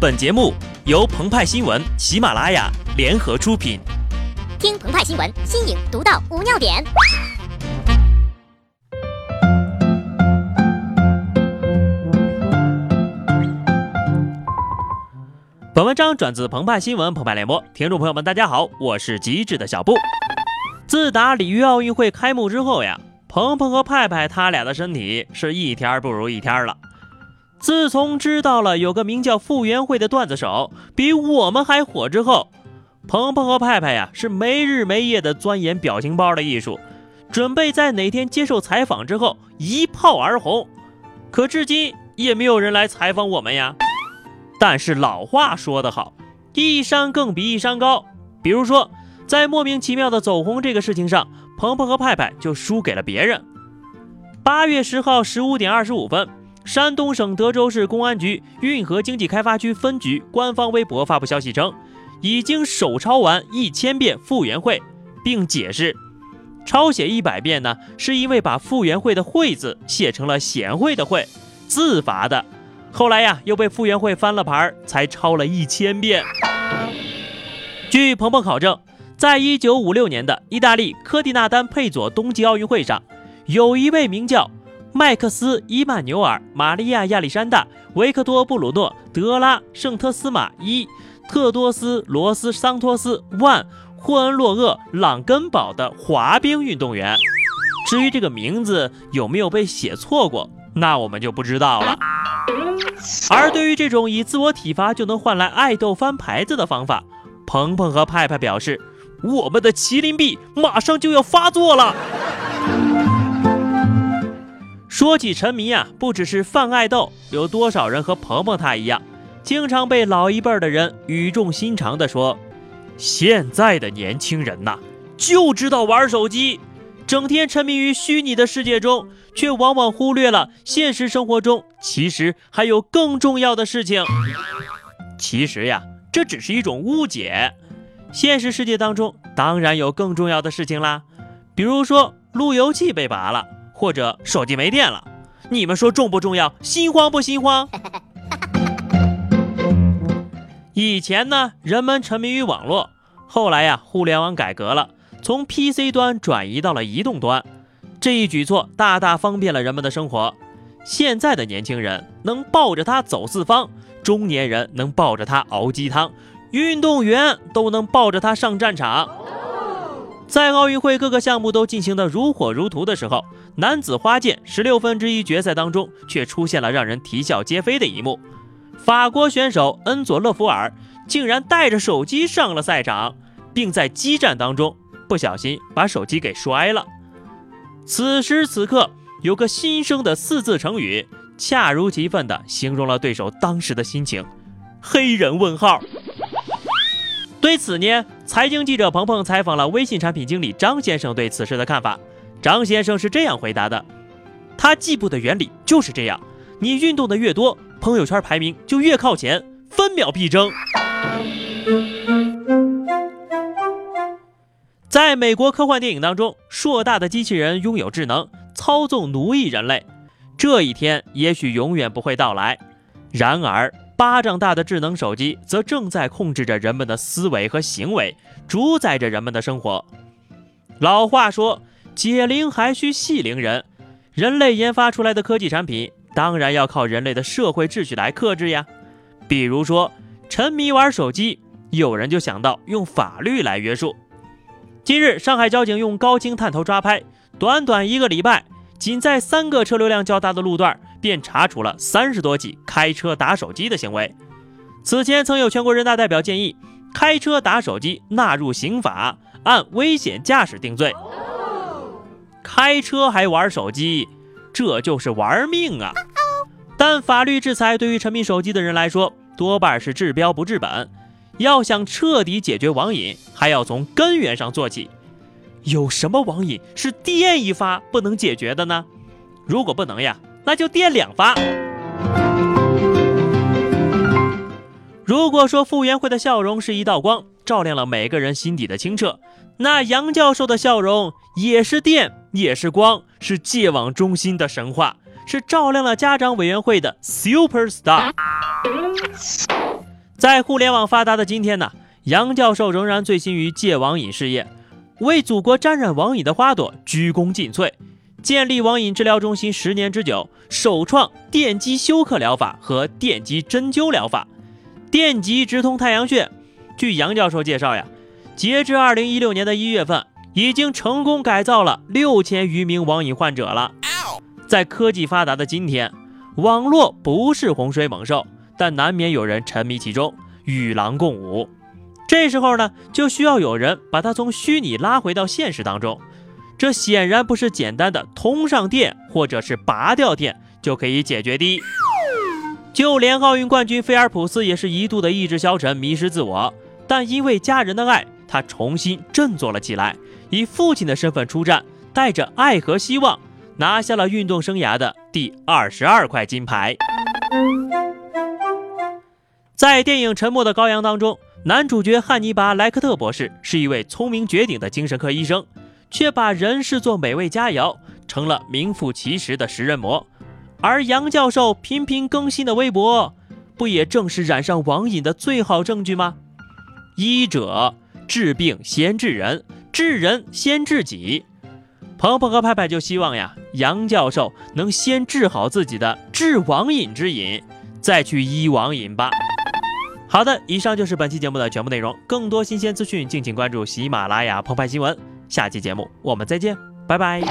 本节目由澎湃新闻、喜马拉雅联合出品。听澎湃新闻，新颖独到，无尿点。本文章转自澎湃新闻、澎湃联播，听众朋友们，大家好，我是机智的小布。自打里约奥运会开幕之后呀，鹏鹏和派派他俩的身体是一天不如一天了。自从知道了有个名叫傅园慧的段子手比我们还火之后，鹏鹏和派派呀是没日没夜的钻研表情包的艺术，准备在哪天接受采访之后一炮而红。可至今也没有人来采访我们呀。但是老话说得好，一山更比一山高。比如说，在莫名其妙的走红这个事情上，鹏鹏和派派就输给了别人。八月十号十五点二十五分。山东省德州市公安局运河经济开发区分局官方微博发布消息称，已经手抄完一千遍傅园慧，并解释，抄写一百遍呢，是因为把傅园慧的慧字写成了贤惠的惠，自罚的。后来呀，又被傅园慧翻了牌，才抄了一千遍。据鹏鹏考证，在一九五六年的意大利科蒂纳丹佩佐冬季奥运会上，有一位名叫。麦克斯·伊曼纽尔、玛利亚·亚历山大、维克多·布鲁诺、德拉、圣特斯马伊、特多斯·罗斯桑托斯、万、霍恩洛厄、朗根堡的滑冰运动员。至于这个名字有没有被写错过，那我们就不知道了。而对于这种以自我体罚就能换来爱豆翻牌子的方法，鹏鹏和派派表示，我们的麒麟臂马上就要发作了。说起沉迷啊，不只是泛爱豆，有多少人和鹏鹏他一样，经常被老一辈的人语重心长地说：“现在的年轻人呐，就知道玩手机，整天沉迷于虚拟的世界中，却往往忽略了现实生活中其实还有更重要的事情。其实呀，这只是一种误解，现实世界当中当然有更重要的事情啦，比如说路由器被拔了。”或者手机没电了，你们说重不重要？心慌不心慌？以前呢，人们沉迷于网络，后来呀，互联网改革了，从 PC 端转移到了移动端，这一举措大大方便了人们的生活。现在的年轻人能抱着它走四方，中年人能抱着它熬鸡汤，运动员都能抱着它上战场。在奥运会各个项目都进行得如火如荼的时候，男子花剑十六分之一决赛当中却出现了让人啼笑皆非的一幕。法国选手恩佐勒福尔竟然带着手机上了赛场，并在激战当中不小心把手机给摔了。此时此刻，有个新生的四字成语，恰如其分地形容了对手当时的心情：黑人问号。对此呢，财经记者鹏鹏采访了微信产品经理张先生对此事的看法。张先生是这样回答的：“他计步的原理就是这样，你运动的越多，朋友圈排名就越靠前，分秒必争。”在美国科幻电影当中，硕大的机器人拥有智能，操纵奴役人类。这一天也许永远不会到来。然而，巴掌大的智能手机则正在控制着人们的思维和行为，主宰着人们的生活。老话说：“解铃还需系铃人。”人类研发出来的科技产品，当然要靠人类的社会秩序来克制呀。比如说，沉迷玩手机，有人就想到用法律来约束。今日，上海交警用高清探头抓拍，短短一个礼拜，仅在三个车流量较大的路段。便查处了三十多起开车打手机的行为。此前曾有全国人大代表建议，开车打手机纳入刑法，按危险驾驶定罪。开车还玩手机，这就是玩命啊！但法律制裁对于沉迷手机的人来说，多半是治标不治本。要想彻底解决网瘾，还要从根源上做起。有什么网瘾是电一发不能解决的呢？如果不能呀？那就电两发。如果说傅园慧的笑容是一道光，照亮了每个人心底的清澈，那杨教授的笑容也是电，也是光，是戒网中心的神话，是照亮了家长委员会的 super star。在互联网发达的今天呢，杨教授仍然醉心于戒网瘾事业，为祖国沾染网瘾的花朵鞠躬尽瘁，建立网瘾治疗中心十年之久，首创电击休克疗法和电击针灸疗法，电极直通太阳穴。据杨教授介绍呀，截至二零一六年的一月份，已经成功改造了六千余名网瘾患者了。在科技发达的今天，网络不是洪水猛兽。但难免有人沉迷其中，与狼共舞。这时候呢，就需要有人把他从虚拟拉回到现实当中。这显然不是简单的通上电或者是拔掉电就可以解决的。就连奥运冠军菲尔普斯也是一度的意志消沉、迷失自我，但因为家人的爱，他重新振作了起来，以父亲的身份出战，带着爱和希望，拿下了运动生涯的第二十二块金牌。在电影《沉默的羔羊》当中，男主角汉尼拔·莱克特博士是一位聪明绝顶的精神科医生，却把人视作美味佳肴，成了名副其实的食人魔。而杨教授频频更新的微博，不也正是染上网瘾的最好证据吗？医者治病先治人，治人先治己。鹏鹏和派派就希望呀，杨教授能先治好自己的治网瘾之瘾，再去医网瘾吧。好的，以上就是本期节目的全部内容。更多新鲜资讯，敬请关注喜马拉雅澎湃新闻。下期节目我们再见，拜拜。